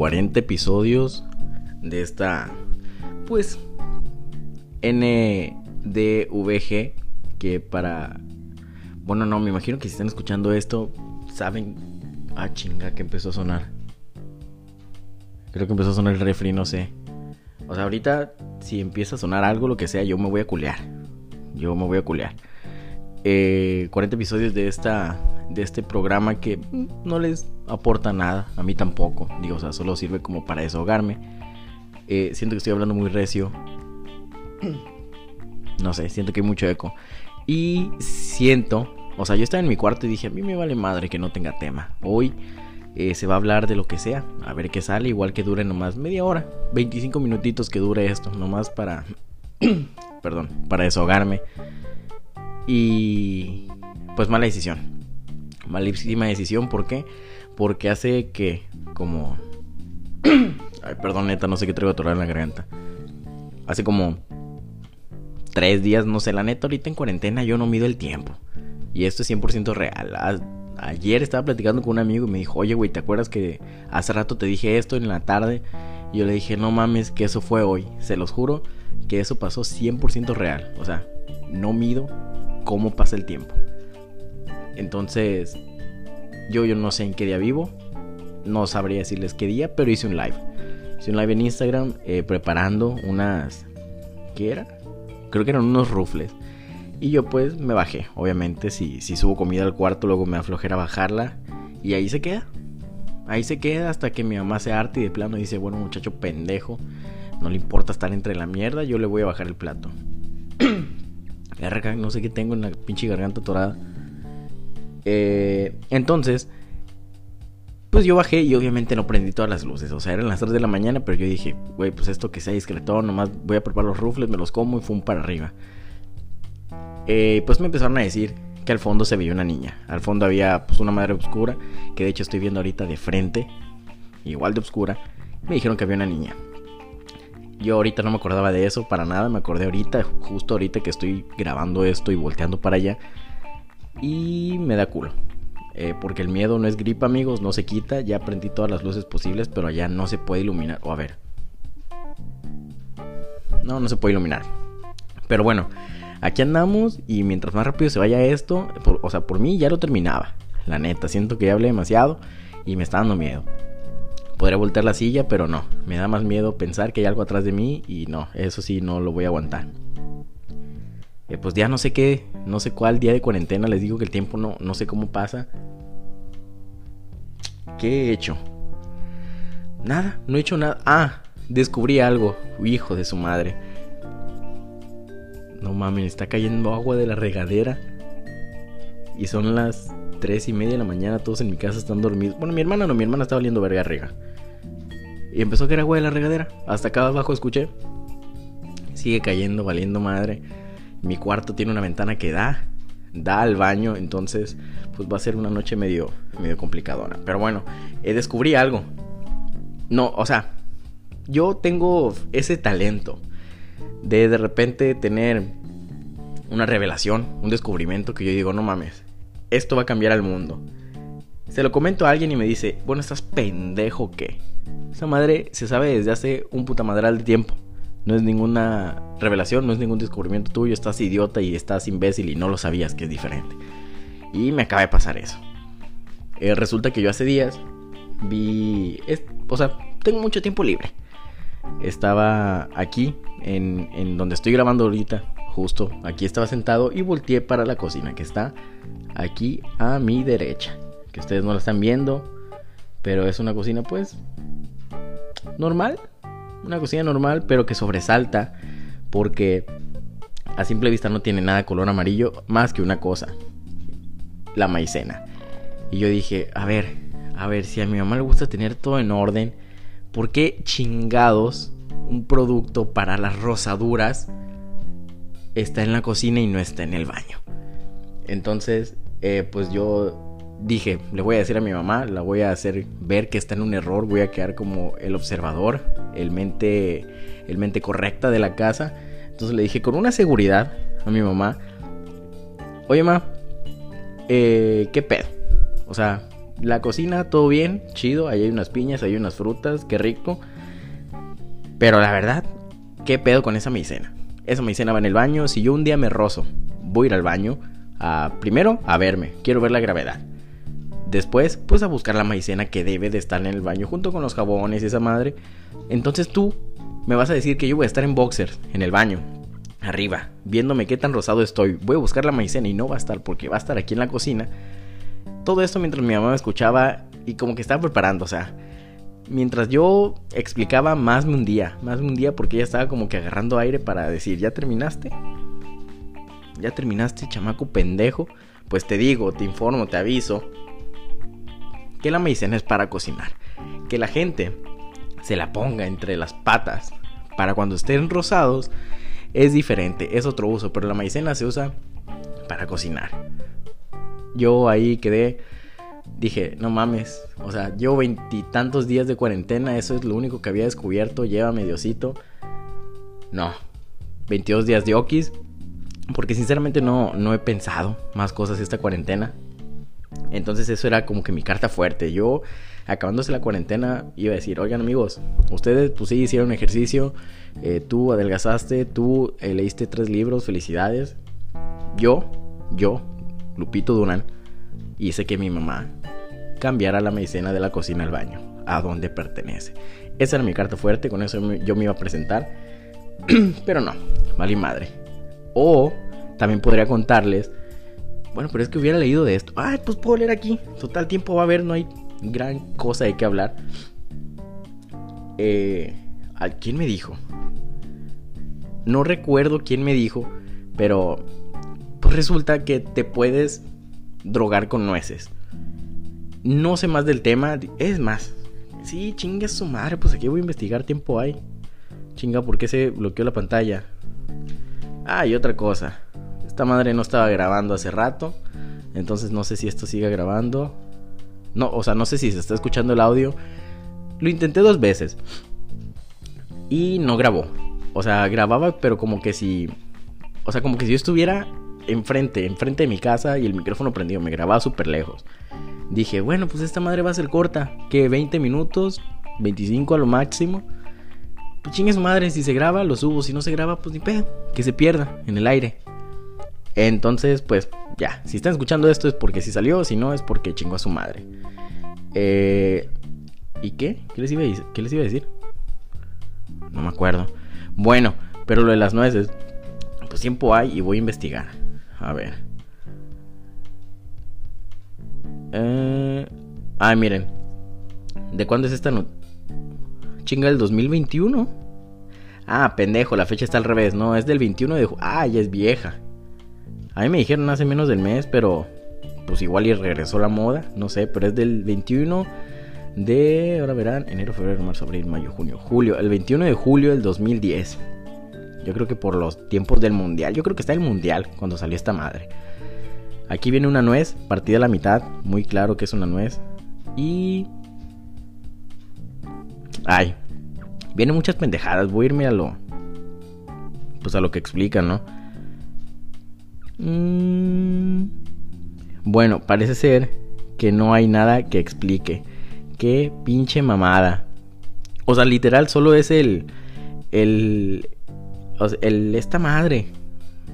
40 episodios de esta, pues, NDVG, que para... Bueno, no, me imagino que si están escuchando esto, saben... Ah, chinga, que empezó a sonar. Creo que empezó a sonar el refri, no sé. O sea, ahorita, si empieza a sonar algo, lo que sea, yo me voy a culear. Yo me voy a culear. 40 eh, episodios de esta de este programa que no les aporta nada, a mí tampoco, digo, o sea, solo sirve como para desahogarme. Eh, siento que estoy hablando muy recio. No sé, siento que hay mucho eco. Y siento, o sea, yo estaba en mi cuarto y dije, a mí me vale madre que no tenga tema. Hoy eh, se va a hablar de lo que sea, a ver qué sale, igual que dure nomás media hora, 25 minutitos que dure esto, nomás para, perdón, para desahogarme. Y pues mala decisión malísima decisión. ¿Por qué? Porque hace que, como. Ay, perdón, neta, no sé qué traigo a en la garganta. Hace como. Tres días, no sé, la neta, ahorita en cuarentena yo no mido el tiempo. Y esto es 100% real. ayer estaba platicando con un amigo y me dijo, oye, güey, ¿te acuerdas que hace rato te dije esto en la tarde? Y yo le dije, no mames, que eso fue hoy. Se los juro que eso pasó 100% real. O sea, no mido cómo pasa el tiempo. Entonces, yo, yo no sé en qué día vivo. No sabría decirles qué día, pero hice un live. Hice un live en Instagram eh, preparando unas... ¿Qué era? Creo que eran unos rufles. Y yo pues me bajé. Obviamente si, si subo comida al cuarto luego me aflojera bajarla. Y ahí se queda. Ahí se queda hasta que mi mamá se arte y de plano dice, bueno muchacho pendejo. No le importa estar entre la mierda, yo le voy a bajar el plato. no sé qué tengo en la pinche garganta torada. Eh, entonces, pues yo bajé y obviamente no prendí todas las luces. O sea, eran las 3 de la mañana, pero yo dije, güey, pues esto que sea discreto, nomás voy a preparar los rufles, me los como y fum para arriba. Eh, pues me empezaron a decir que al fondo se veía una niña. Al fondo había pues una madre oscura, que de hecho estoy viendo ahorita de frente, igual de oscura. Me dijeron que había una niña. Yo ahorita no me acordaba de eso para nada, me acordé ahorita, justo ahorita que estoy grabando esto y volteando para allá y me da culo. Eh, porque el miedo no es gripa, amigos, no se quita. Ya prendí todas las luces posibles, pero allá no se puede iluminar. O a ver. No, no se puede iluminar. Pero bueno, aquí andamos y mientras más rápido se vaya esto, o sea, por mí ya lo terminaba. La neta, siento que ya hablé demasiado y me está dando miedo. Podría voltear la silla, pero no. Me da más miedo pensar que hay algo atrás de mí y no, eso sí, no lo voy a aguantar. Eh, pues ya no sé qué, no sé cuál día de cuarentena, les digo que el tiempo no, no sé cómo pasa. ¿Qué he hecho? Nada, no he hecho nada. Ah, descubrí algo, hijo de su madre. No mames, está cayendo agua de la regadera. Y son las tres y media de la mañana, todos en mi casa están dormidos. Bueno, mi hermana no, mi hermana estaba valiendo verga rega. Y empezó a caer agua de la regadera. Hasta acá abajo escuché. Sigue cayendo, valiendo madre. Mi cuarto tiene una ventana que da, da al baño, entonces pues va a ser una noche medio, medio complicadora. Pero bueno, eh, descubrí algo. No, o sea, yo tengo ese talento de de repente tener una revelación, un descubrimiento que yo digo, no mames, esto va a cambiar al mundo. Se lo comento a alguien y me dice, bueno, estás pendejo que. Esa madre se sabe desde hace un puta madral de tiempo. No es ninguna revelación, no es ningún descubrimiento tuyo, estás idiota y estás imbécil y no lo sabías que es diferente. Y me acaba de pasar eso. Eh, resulta que yo hace días vi... o sea, tengo mucho tiempo libre. Estaba aquí, en, en donde estoy grabando ahorita, justo aquí estaba sentado y volteé para la cocina que está aquí a mi derecha. Que ustedes no la están viendo, pero es una cocina pues normal, una cocina normal, pero que sobresalta porque a simple vista no tiene nada color amarillo más que una cosa, la maicena. Y yo dije, a ver, a ver, si a mi mamá le gusta tener todo en orden, ¿por qué chingados un producto para las rosaduras está en la cocina y no está en el baño? Entonces, eh, pues yo dije, le voy a decir a mi mamá, la voy a hacer ver que está en un error, voy a quedar como el observador, el mente, el mente correcta de la casa. Entonces le dije con una seguridad a mi mamá, oye mamá, eh, ¿qué pedo? O sea, La cocina, todo bien, chido. Ahí hay unas piñas, hay unas frutas, qué rico. Pero la verdad, ¿qué pedo con esa maicena? Esa maicena va en el baño. Si yo un día me rozo, voy a ir al baño. A, primero, a verme. Quiero ver la gravedad. Después, pues a buscar la maicena que debe de estar en el baño junto con los jabones y esa madre. Entonces tú me vas a decir que yo voy a estar en boxers, en el baño, arriba, viéndome qué tan rosado estoy. Voy a buscar la maicena y no va a estar porque va a estar aquí en la cocina. Todo esto mientras mi mamá me escuchaba y como que estaba preparando, o sea, mientras yo explicaba más me un día, más me un día porque ella estaba como que agarrando aire para decir, ¿ya terminaste? ¿Ya terminaste, chamaco pendejo? Pues te digo, te informo, te aviso que la maicena es para cocinar. Que la gente se la ponga entre las patas para cuando estén rosados es diferente, es otro uso, pero la maicena se usa para cocinar. Yo ahí quedé, dije, no mames, o sea, llevo veintitantos días de cuarentena, eso es lo único que había descubierto, lleva mediocito. No, 22 días de okis, porque sinceramente no, no he pensado más cosas esta cuarentena. Entonces eso era como que mi carta fuerte. Yo, acabándose la cuarentena, iba a decir, oigan amigos, ustedes pues sí hicieron ejercicio, eh, tú adelgazaste, tú eh, leíste tres libros, felicidades. Yo, yo, Lupito Durán, hice que mi mamá cambiara la medicina de la cocina al baño, a donde pertenece. Esa era mi carta fuerte, con eso yo me iba a presentar. Pero no, mal y madre. O también podría contarles bueno, pero es que hubiera leído de esto. Ah, pues puedo leer aquí. Total tiempo va a haber, no hay gran cosa de qué hablar. Eh, ¿Quién me dijo? No recuerdo quién me dijo, pero pues resulta que te puedes drogar con nueces. No sé más del tema. Es más, sí, chinga su madre, pues aquí voy a investigar, tiempo hay. Chinga, ¿por qué se bloqueó la pantalla? Ah, y otra cosa. Esta madre no estaba grabando hace rato. Entonces no sé si esto sigue grabando. No, o sea, no sé si se está escuchando el audio. Lo intenté dos veces. Y no grabó. O sea, grababa, pero como que si. O sea, como que si yo estuviera enfrente, enfrente de mi casa y el micrófono prendido. Me grababa súper lejos. Dije, bueno, pues esta madre va a ser corta. Que 20 minutos, 25 a lo máximo. Pues chingue su madre, si se graba, lo subo. Si no se graba, pues ni pedo. Que se pierda en el aire. Entonces, pues ya, si están escuchando esto es porque sí salió, si no es porque chingó a su madre. Eh, ¿Y qué? ¿Qué les, iba a, ¿Qué les iba a decir? No me acuerdo. Bueno, pero lo de las nueces, pues tiempo hay y voy a investigar. A ver. Eh, ah, miren. ¿De cuándo es esta noticia? Chinga, el 2021. Ah, pendejo, la fecha está al revés, no, es del 21 de... Ah, ya es vieja. A mí me dijeron hace menos del mes, pero pues igual y regresó la moda, no sé, pero es del 21 de, ahora verán, enero, febrero, marzo, abril, mayo, junio, julio, el 21 de julio del 2010. Yo creo que por los tiempos del mundial, yo creo que está el mundial cuando salió esta madre. Aquí viene una nuez, partida a la mitad, muy claro que es una nuez. Y... Ay, vienen muchas pendejadas, voy a irme a lo... Pues a lo que explican, ¿no? Mm. Bueno, parece ser que no hay nada que explique. Qué pinche mamada. O sea, literal, solo es el. El. el esta madre.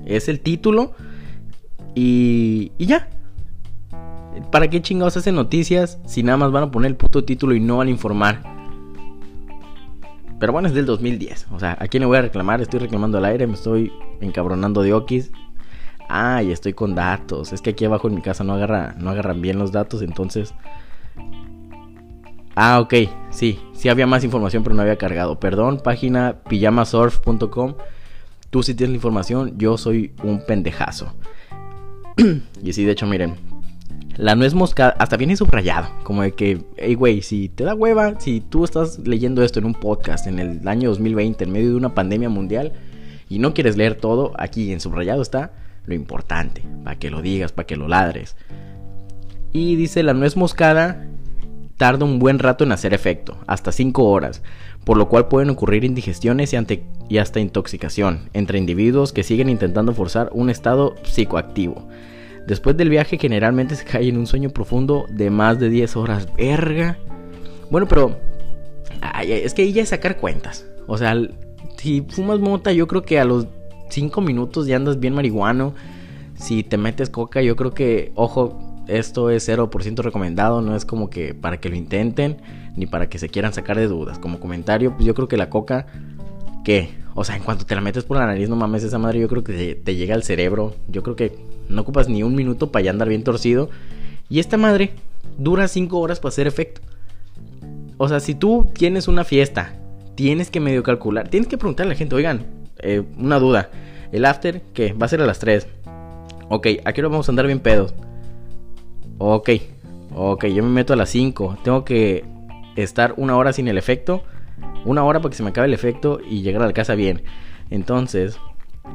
Es el título. Y. Y ya. ¿Para qué chingados hacen noticias si nada más van a poner el puto título y no van a informar? Pero bueno, es del 2010. O sea, ¿a quién le voy a reclamar? Estoy reclamando al aire, me estoy encabronando de Okis. Ah, estoy con datos. Es que aquí abajo en mi casa no, agarra, no agarran bien los datos, entonces... Ah, ok, sí, sí había más información, pero no había cargado. Perdón, página pijamasurf.com. Tú sí tienes la información, yo soy un pendejazo. y sí, de hecho, miren, la nuez moscada, hasta viene subrayado, como de que, hey, güey, si te da hueva, si tú estás leyendo esto en un podcast en el año 2020, en medio de una pandemia mundial, y no quieres leer todo, aquí en subrayado está lo importante, para que lo digas, para que lo ladres. Y dice, la nuez moscada tarda un buen rato en hacer efecto, hasta 5 horas, por lo cual pueden ocurrir indigestiones y, hasta intoxicación entre individuos que siguen intentando forzar un estado psicoactivo. Después del viaje generalmente se cae en un sueño profundo de más de 10 horas. Verga. Bueno, pero es que ahí ya es sacar cuentas. O sea, si fumas mota, yo creo que a los 5 minutos ya andas bien marihuano. Si te metes coca, yo creo que, ojo, esto es 0% recomendado, no es como que para que lo intenten, ni para que se quieran sacar de dudas. Como comentario, pues yo creo que la coca, ¿qué? O sea, en cuanto te la metes por la nariz, no mames, esa madre yo creo que te, llega al cerebro. Yo creo que no ocupas ni un minuto para ya andar bien torcido. Y esta madre dura 5 horas para hacer efecto. O sea, si tú tienes una fiesta, tienes que medio calcular, tienes que preguntarle a la gente, oigan, eh, una duda, el after, ¿qué? Va a ser a las 3. Ok, ¿a qué hora vamos a andar bien pedos? Ok, ok, yo me meto a las 5. Tengo que estar una hora sin el efecto. Una hora para que se me acabe el efecto y llegar a la casa bien. Entonces,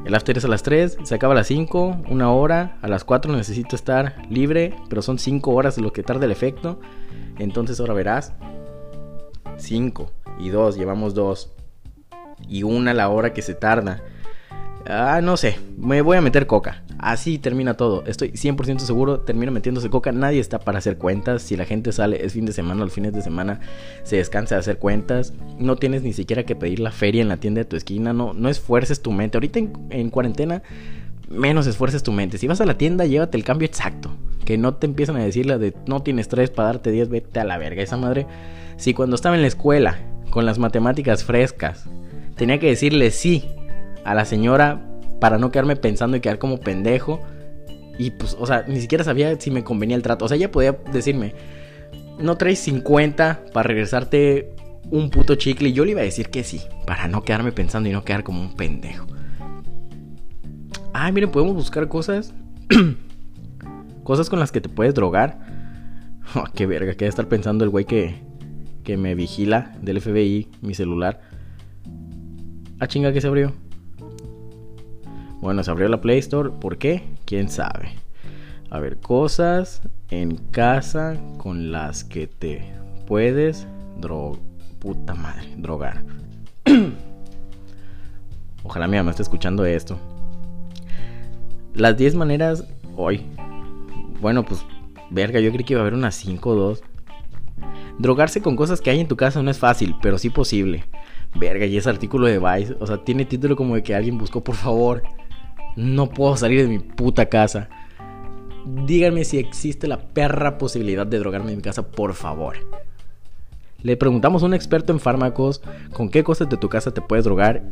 el after es a las 3, se acaba a las 5, una hora. A las 4 necesito estar libre, pero son 5 horas lo que tarda el efecto. Entonces ahora verás. 5 y 2, llevamos 2. Y una la hora que se tarda. Ah, no sé, me voy a meter coca. Así termina todo. Estoy 100% seguro, termino metiéndose coca. Nadie está para hacer cuentas. Si la gente sale, es fin de semana, los fines de semana se descansa de hacer cuentas. No tienes ni siquiera que pedir la feria en la tienda de tu esquina. No, no esfuerces tu mente. Ahorita en, cuarentena, menos esfuerces tu mente. Si vas a la tienda, llévate el cambio exacto. Que no te empiezan a decir la de no tienes tres para darte 10, vete a la verga. Esa madre. Si cuando estaba en la escuela, con las matemáticas frescas, tenía que decirle sí a la señora para no quedarme pensando y quedar como pendejo. Y pues, o sea, ni siquiera sabía si me convenía el trato. O sea, ella podía decirme, no traes 50 para regresarte un puto chicle. Y yo le iba a decir que sí, para no quedarme pensando y no quedar como un pendejo. Ay, miren, podemos buscar cosas. cosas con las que te puedes drogar. Oh, qué verga, que debe estar pensando el güey que, que me vigila del FBI, mi celular. Ah, chinga, que se abrió. Bueno, se abrió la Play Store. ¿Por qué? ¿Quién sabe? A ver, cosas en casa con las que te puedes drogar. Puta madre, drogar. Ojalá mi mamá esté escuchando esto. Las 10 maneras hoy. Bueno, pues, verga, yo creí que iba a haber unas 5 o 2. Drogarse con cosas que hay en tu casa no es fácil, pero sí posible. Verga, y ese artículo de Vice, o sea, tiene título como de que alguien buscó, por favor, no puedo salir de mi puta casa. Díganme si existe la perra posibilidad de drogarme en mi casa, por favor. Le preguntamos a un experto en fármacos con qué cosas de tu casa te puedes drogar.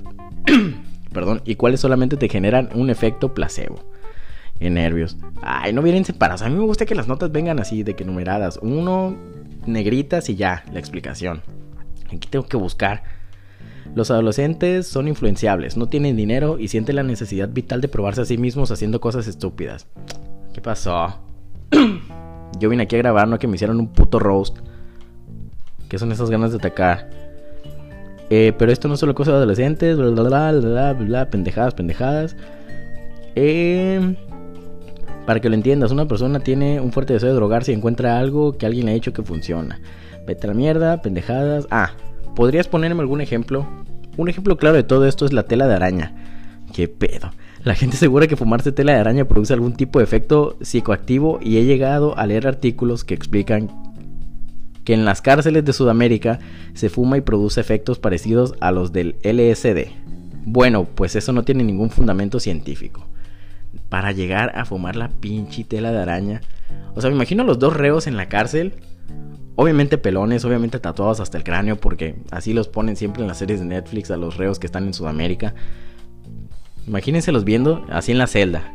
Perdón, y cuáles solamente te generan un efecto placebo. En nervios. Ay, no vienen separados. A mí me gusta que las notas vengan así, de que numeradas. Uno, negritas y ya, la explicación. Aquí tengo que buscar los adolescentes son influenciables, no tienen dinero y sienten la necesidad vital de probarse a sí mismos haciendo cosas estúpidas. ¿Qué pasó? Yo vine aquí a grabar, no que me hicieron un puto roast. ¿Qué son esas ganas de atacar? Eh, pero esto no es solo cosa de adolescentes, bla bla bla bla bla, pendejadas, pendejadas. Eh, para que lo entiendas, una persona tiene un fuerte deseo de drogarse y encuentra algo que alguien le ha hecho que funciona. Vete a la mierda, pendejadas. Ah, ¿Podrías ponerme algún ejemplo? Un ejemplo claro de todo esto es la tela de araña. ¿Qué pedo? La gente asegura que fumarse tela de araña produce algún tipo de efecto psicoactivo y he llegado a leer artículos que explican que en las cárceles de Sudamérica se fuma y produce efectos parecidos a los del LSD. Bueno, pues eso no tiene ningún fundamento científico. Para llegar a fumar la pinche tela de araña. O sea, me imagino a los dos reos en la cárcel Obviamente pelones, obviamente tatuados hasta el cráneo, porque así los ponen siempre en las series de Netflix a los reos que están en Sudamérica. Imagínense los viendo así en la celda.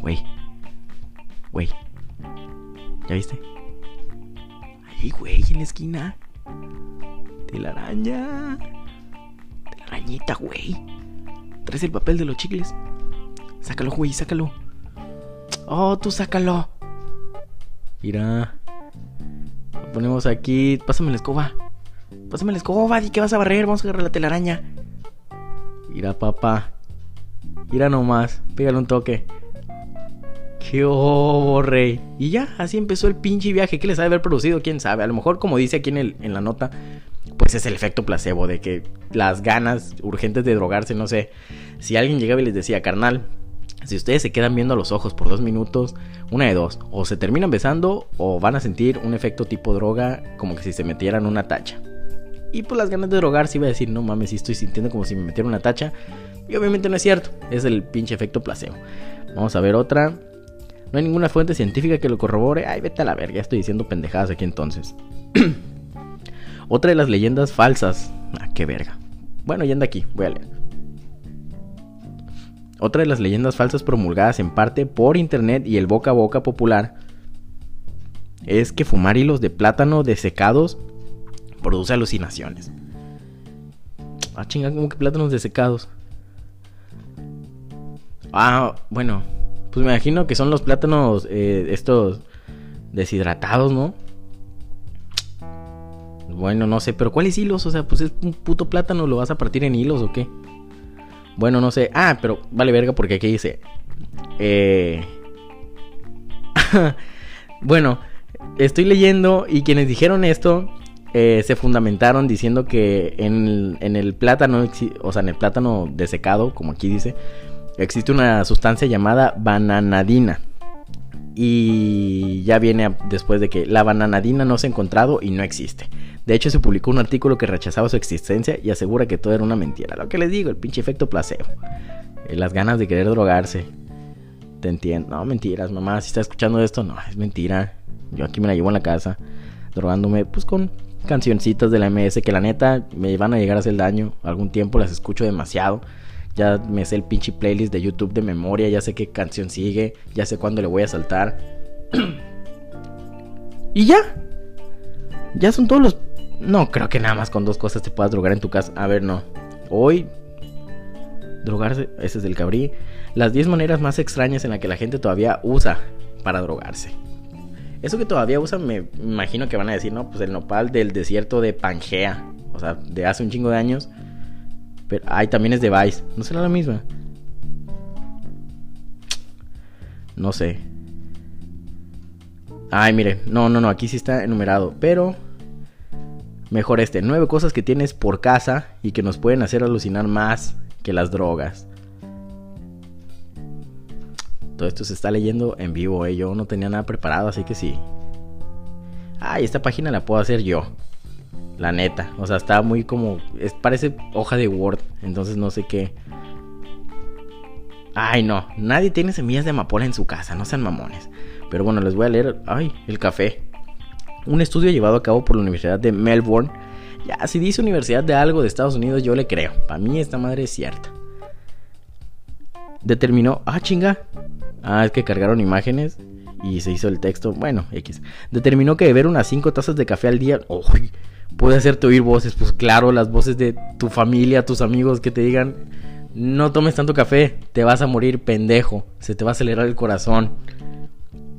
Güey. Güey. ¿Ya viste? Ahí, güey, en la esquina. Telaraña. Telarañita, güey. Traes el papel de los chicles. Sácalo, güey, sácalo. Oh, tú sácalo. Mira. Ponemos aquí. Pásame la escoba. Pásame la escoba, ¿y qué vas a barrer? Vamos a agarrar la telaraña. Mira, papá. Mira nomás. Pégale un toque. ¡Qué obo, rey! Y ya, así empezó el pinche viaje. ¿Qué les ha de haber producido? ¿Quién sabe? A lo mejor, como dice aquí en, el, en la nota, pues es el efecto placebo de que las ganas urgentes de drogarse, no sé. Si alguien llegaba y les decía, carnal, Si ustedes se quedan viendo a los ojos por dos minutos, una de dos, o se terminan besando o van a sentir un efecto tipo droga como que si se metieran una tacha. Y pues las ganas de drogar si iba a decir, no mames, si estoy sintiendo como si me metiera una tacha. Y obviamente no es cierto, es el pinche efecto placebo. Vamos a ver otra. No hay ninguna fuente científica que lo corrobore. Ay, vete a la verga, estoy diciendo pendejadas aquí entonces. otra de las leyendas falsas. Ah, qué verga. Bueno, ya anda aquí, voy a leer. Otra de las leyendas falsas promulgadas en parte por internet y el boca a boca popular es que fumar hilos de plátano desecados produce alucinaciones. Ah, chinga, como que plátanos desecados. Ah, bueno, pues me imagino que son los plátanos eh, estos deshidratados, ¿no? Bueno, no sé, pero ¿cuáles hilos? O sea, pues es un puto plátano, ¿lo vas a partir en hilos o qué? Bueno, no sé. Ah, pero vale verga porque aquí dice... Eh... bueno, estoy leyendo y quienes dijeron esto eh, se fundamentaron diciendo que en el, plátano, o sea, en el plátano desecado, como aquí dice, existe una sustancia llamada bananadina. Y ya viene después de que la bananadina no se ha encontrado y no existe. De hecho, se publicó un artículo que rechazaba su existencia y asegura que todo era una mentira. Lo que les digo, el pinche efecto placebo. Eh, las ganas de querer drogarse. Te entiendo. No, mentiras, mamá. Si está escuchando esto, no, es mentira. Yo aquí me la llevo en la casa, drogándome, pues con cancioncitas de la MS que la neta me van a llegar a hacer daño. Algún tiempo las escucho demasiado. Ya me sé el pinche playlist de YouTube de memoria, ya sé qué canción sigue, ya sé cuándo le voy a saltar. y ya. Ya son todos los... No, creo que nada más con dos cosas te puedas drogar en tu casa. A ver, no. Hoy... Drogarse, ese es el cabrí. Las 10 maneras más extrañas en las que la gente todavía usa para drogarse. Eso que todavía usan, me imagino que van a decir, no, pues el nopal del desierto de Pangea. O sea, de hace un chingo de años. Pero, ay, también es de Vice. ¿No será la misma? No sé. Ay, mire. No, no, no. Aquí sí está enumerado. Pero... Mejor este. Nueve cosas que tienes por casa y que nos pueden hacer alucinar más que las drogas. Todo esto se está leyendo en vivo, ¿eh? Yo no tenía nada preparado, así que sí. Ay, esta página la puedo hacer yo. La neta. O sea, está muy como. Es, parece hoja de Word. Entonces no sé qué. Ay, no. Nadie tiene semillas de amapola en su casa. No sean mamones. Pero bueno, les voy a leer. Ay, el café. Un estudio llevado a cabo por la Universidad de Melbourne. Ya, si dice Universidad de algo de Estados Unidos, yo le creo. Para mí esta madre es cierta. Determinó. Ah, chinga. Ah, es que cargaron imágenes y se hizo el texto. Bueno, X. Determinó que beber unas 5 tazas de café al día puede hacerte oír voces. Pues claro, las voces de tu familia, tus amigos que te digan: No tomes tanto café, te vas a morir pendejo, se te va a acelerar el corazón.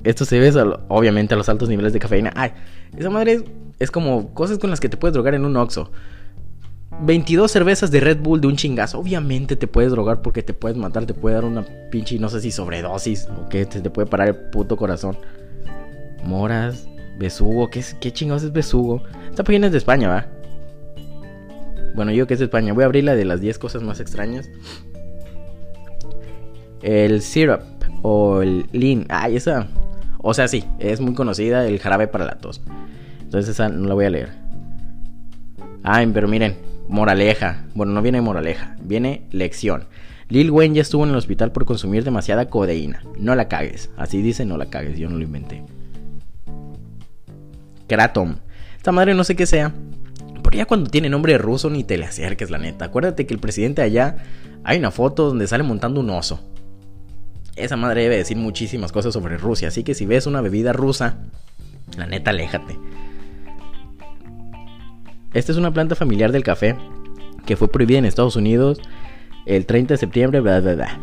Esto se ve obviamente a los altos niveles de cafeína. Ay, esa madre es, como cosas con las que te puedes drogar en un oxo. 22 cervezas de Red Bull de un chingazo. Obviamente te puedes drogar porque te puedes matar, te puede dar una pinche, no sé si sobredosis o qué, te, puede parar el puto corazón. Moras, besugo, ¿qué, es, chingados es besugo? Esta página es de España, ¿va? Bueno, yo que es de España, voy a abrir la de las 10 cosas más extrañas. El syrup o el lean. Ay, esa. O sea, sí, es muy conocida, el jarabe para la tos. Entonces esa no la voy a leer. Ay, pero miren, Moraleja. Bueno, no viene moraleja, viene lección. Lil Wayne ya estuvo en el hospital por consumir demasiada codeína. No la cagues. Así dice, no la cagues. Yo no lo inventé. Kratom. Esta madre no sé qué sea. Pero ya cuando tiene nombre ruso ni te le acerques, la neta. Acuérdate que el presidente allá hay una foto donde sale montando un oso. Esa madre debe decir muchísimas cosas sobre Rusia. Así que si ves una bebida rusa, la neta, aléjate. Esta es una planta familiar del café que fue prohibida en Estados Unidos el 30 de septiembre. Bla, bla, bla.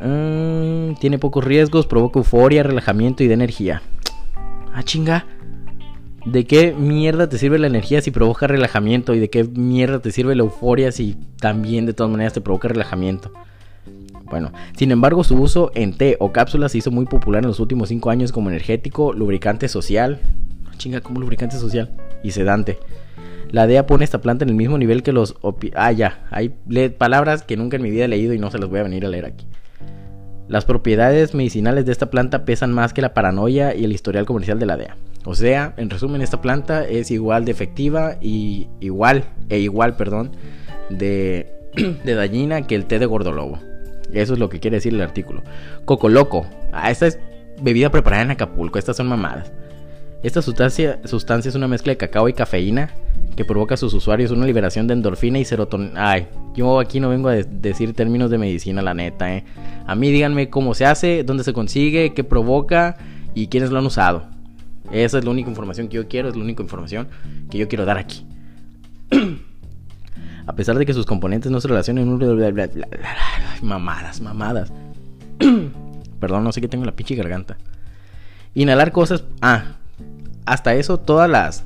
Mm, tiene pocos riesgos, provoca euforia, relajamiento y de energía. Ah, chinga. ¿De qué mierda te sirve la energía si provoca relajamiento? ¿Y de qué mierda te sirve la euforia si también de todas maneras te provoca relajamiento? Bueno, sin embargo, su uso en té o cápsulas se hizo muy popular en los últimos 5 años como energético, lubricante social, Chinga, como lubricante social y sedante. La DEA pone esta planta en el mismo nivel que los Ah, ya. Hay palabras que nunca en mi vida he leído y no se las voy a venir a leer aquí. Las propiedades medicinales de esta planta pesan más que la paranoia y el historial comercial de la DEA. O sea, en resumen, esta planta es igual de efectiva y igual, e igual, perdón, de, de dañina que el té de gordolobo. Eso es lo que quiere decir el artículo. Coco Loco. Ah, esta es bebida preparada en Acapulco. Estas son mamadas. Esta sustancia, sustancia es una mezcla de cacao y cafeína que provoca a sus usuarios una liberación de endorfina y serotonina. Ay, yo aquí no vengo a decir términos de medicina, la neta, eh. A mí díganme cómo se hace, dónde se consigue, qué provoca y quiénes lo han usado. Esa es la única información que yo quiero, es la única información que yo quiero dar aquí. a pesar de que sus componentes no se relacionan en un... mamadas, mamadas. Perdón, no sé qué tengo en la pinche garganta. Inhalar cosas... Ah, hasta eso todas las...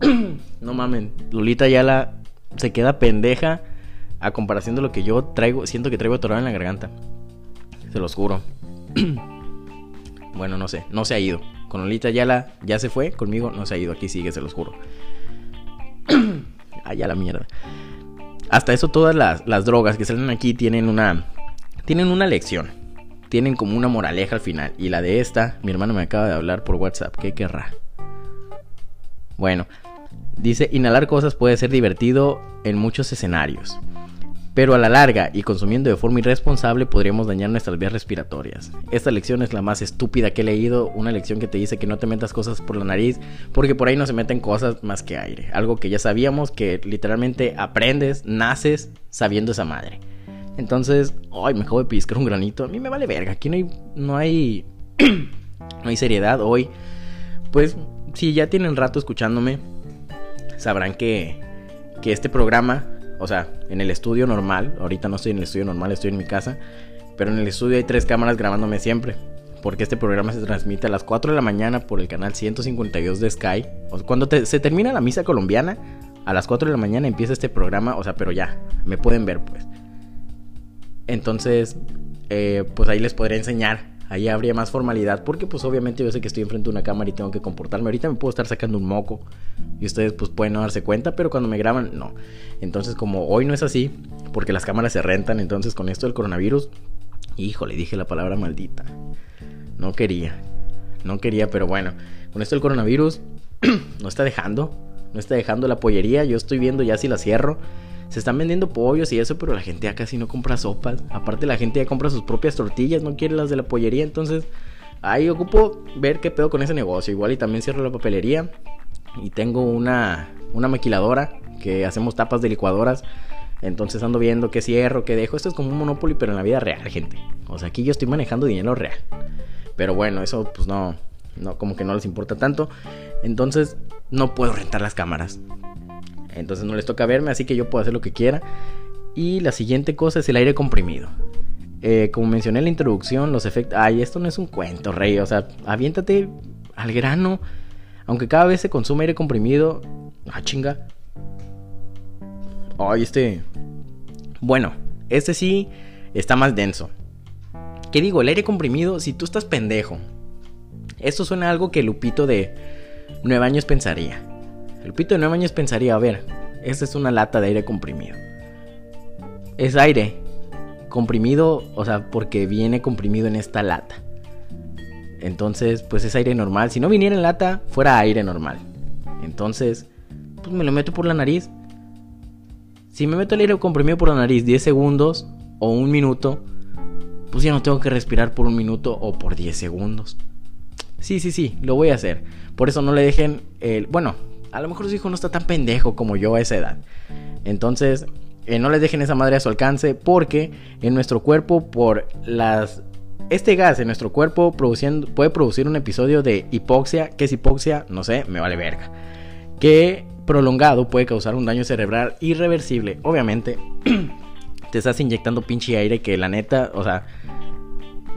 no mamen, Lolita ya la... se queda pendeja a comparación de lo que yo traigo, siento que traigo atorado en la garganta. Se los juro. bueno, no sé, no se ha ido. Con Lolita ya la ya se fue, conmigo no se ha ido, aquí sigue, se los juro. Allá la mierda. Hasta eso todas las, las drogas que salen aquí tienen una tienen una lección. Tienen como una moraleja al final. Y la de esta, mi hermano me acaba de hablar por WhatsApp. ¿Qué querrá? Bueno, dice, inhalar cosas puede ser divertido en muchos escenarios. Pero a la larga y consumiendo de forma irresponsable podríamos dañar nuestras vías respiratorias. Esta lección es la más estúpida que he leído, una lección que te dice que no te metas cosas por la nariz, porque por ahí no se meten cosas más que aire. Algo que ya sabíamos que literalmente aprendes, naces sabiendo esa madre. Entonces, ay, me acabo de piscar un granito. A mí me vale verga. Aquí no hay no hay no hay seriedad hoy. Pues si ya tienen rato escuchándome, sabrán que, que este programa, o sea, en el estudio normal, ahorita no estoy en el estudio normal, estoy en mi casa, pero en el estudio hay tres cámaras grabándome siempre. Porque este programa se transmite a las 4 de la mañana por el canal 152 de Sky. Cuando se termina la misa colombiana, a las 4 de la mañana empieza este programa, o sea, pero ya, me pueden ver pues. Entonces, eh, pues ahí les podré enseñar ahí habría más formalidad, porque pues obviamente yo sé que estoy enfrente de una cámara y tengo que comportarme. Ahorita me puedo estar sacando un moco y ustedes pues pueden no darse cuenta, pero cuando me graban, no. Entonces como hoy no es así, porque las cámaras se rentan, entonces con esto del coronavirus, híjole, dije la palabra maldita. No quería, no quería, pero bueno, con esto del coronavirus no está dejando, no está dejando la pollería, yo estoy viendo ya si la cierro se están vendiendo pollos y eso, pero la gente ya casi no compra sopas. Aparte la gente ya compra sus propias tortillas, no quiere las de la pollería, entonces ahí ocupo ver qué pedo con ese negocio. Igual y también cierro la papelería y tengo una, una maquiladora que hacemos tapas de licuadoras. Entonces ando viendo qué cierro, qué dejo. Esto es como un Monopoly, pero en la vida real, gente. O sea, aquí yo estoy manejando dinero real. Pero bueno, eso pues no, no, como que no les importa tanto. Entonces, no puedo rentar las cámaras. Entonces no les toca verme, así que yo puedo hacer lo que quiera. Y la siguiente cosa es el aire comprimido. Eh, como mencioné en la introducción, los efectos... Ay, esto no es un cuento, rey. O sea, aviéntate al grano. Aunque cada vez se consume aire comprimido... Ah, chinga. Ay, este... Bueno, este sí está más denso. ¿Qué digo? El aire comprimido, si tú estás pendejo. Esto suena a algo que Lupito de nueve años pensaría. El pito de nueve años pensaría, a ver, esta es una lata de aire comprimido. Es aire comprimido, o sea, porque viene comprimido en esta lata. Entonces, pues es aire normal. Si no viniera en lata, fuera aire normal. Entonces, pues me lo meto por la nariz. Si me meto el aire comprimido por la nariz 10 segundos o un minuto, pues ya no tengo que respirar por un minuto o por 10 segundos. Sí, sí, sí, lo voy a hacer. Por eso no le dejen el... Bueno, a lo mejor su hijo no está tan pendejo como yo a esa edad. Entonces, eh, no les dejen esa madre a su alcance porque en nuestro cuerpo por las... Este gas en nuestro cuerpo produciendo, puede producir un episodio de hipoxia. ¿Qué es hipoxia? No sé, me vale verga. Que prolongado puede causar un daño cerebral irreversible. Obviamente, te estás inyectando pinche aire que la neta, o sea...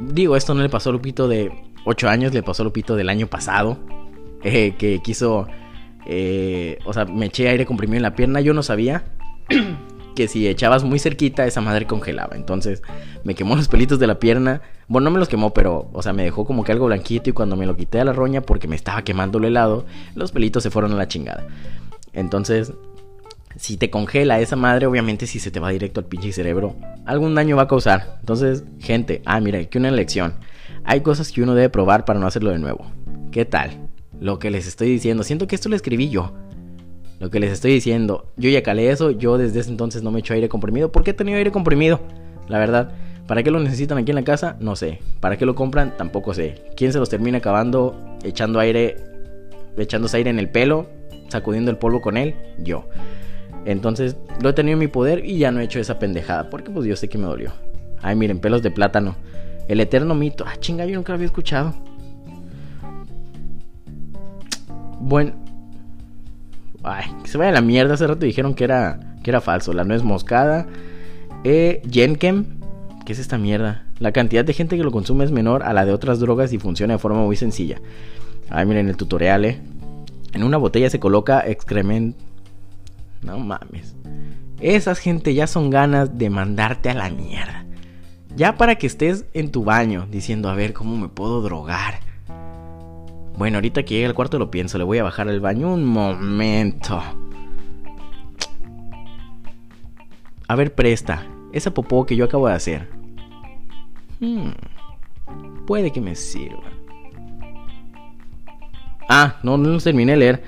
Digo, esto no le pasó a Lupito de 8 años, le pasó a Lupito del año pasado. Eh, que quiso eh, o sea, me eché aire comprimido en la pierna. Yo no sabía que si echabas muy cerquita, esa madre congelaba. Entonces me quemó los pelitos de la pierna. Bueno, no me los quemó, pero, o sea, me dejó como que algo blanquito. Y cuando me lo quité a la roña, porque me estaba quemando el helado, los pelitos se fueron a la chingada. Entonces, si te congela esa madre, obviamente si se te va directo al pinche cerebro, algún daño va a causar. Entonces, gente, ah, mira, aquí una lección. Hay cosas que uno debe probar para no hacerlo de nuevo. ¿Qué tal? Lo que les estoy diciendo. Siento que esto lo escribí yo. Lo que les estoy diciendo. Yo ya calé eso. Yo desde ese entonces no me echo aire comprimido. ¿Por qué he tenido aire comprimido? La verdad. ¿Para qué lo necesitan aquí en la casa? No sé. ¿Para qué lo compran? Tampoco sé. ¿Quién se los termina acabando echando aire, echándose aire en el pelo, sacudiendo el polvo con él? Yo. Entonces lo he tenido en mi poder y ya no he hecho esa pendejada. Porque pues yo sé que me dolió. Ay, miren, pelos de plátano. El eterno mito. Ah, chinga, yo nunca lo había escuchado. Bueno. Ay, que se vaya la mierda. Hace rato dijeron que era, que era falso. La nuez moscada. Eh, Genkem. ¿Qué es esta mierda? La cantidad de gente que lo consume es menor a la de otras drogas y funciona de forma muy sencilla. Ay, miren el tutorial, eh. En una botella se coloca excremento no mames. Esas gente ya son ganas de mandarte a la mierda. Ya para que estés en tu baño diciendo, a ver, ¿cómo me puedo drogar? Bueno, ahorita que llegue al cuarto lo pienso, le voy a bajar al baño un momento. A ver, presta. Esa popó que yo acabo de hacer. Hmm, puede que me sirva. Ah, no, no terminé de leer.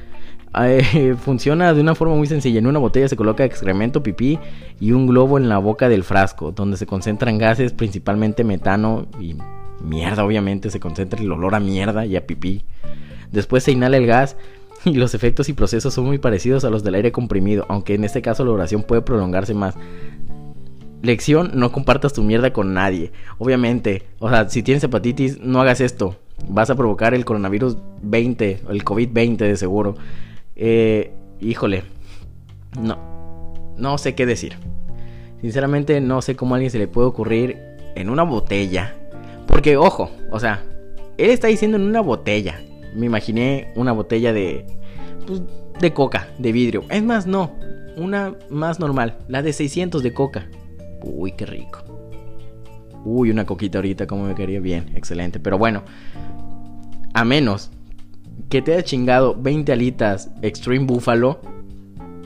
Eh, funciona de una forma muy sencilla. En una botella se coloca excremento, pipí y un globo en la boca del frasco, donde se concentran gases, principalmente metano y mierda, obviamente, se concentra el olor a mierda y a pipí. Después se inhala el gas y los efectos y procesos son muy parecidos a los del aire comprimido, aunque en este caso la oración puede prolongarse más. Lección, no compartas tu mierda con nadie. Obviamente, o sea, si tienes hepatitis, no hagas esto. Vas a provocar el coronavirus 20, el COVID-20 de seguro. Eh, híjole, no, no sé qué decir. Sinceramente no sé cómo a alguien se le puede ocurrir en una botella. Porque, ojo, o sea, él está diciendo en una botella. Me imaginé una botella de, pues, de coca, de vidrio. Es más, no, una más normal, la de 600 de coca. Uy, qué rico. Uy, una coquita ahorita, como me quería. Bien, excelente. Pero bueno, a menos que te haya chingado 20 alitas Extreme Buffalo,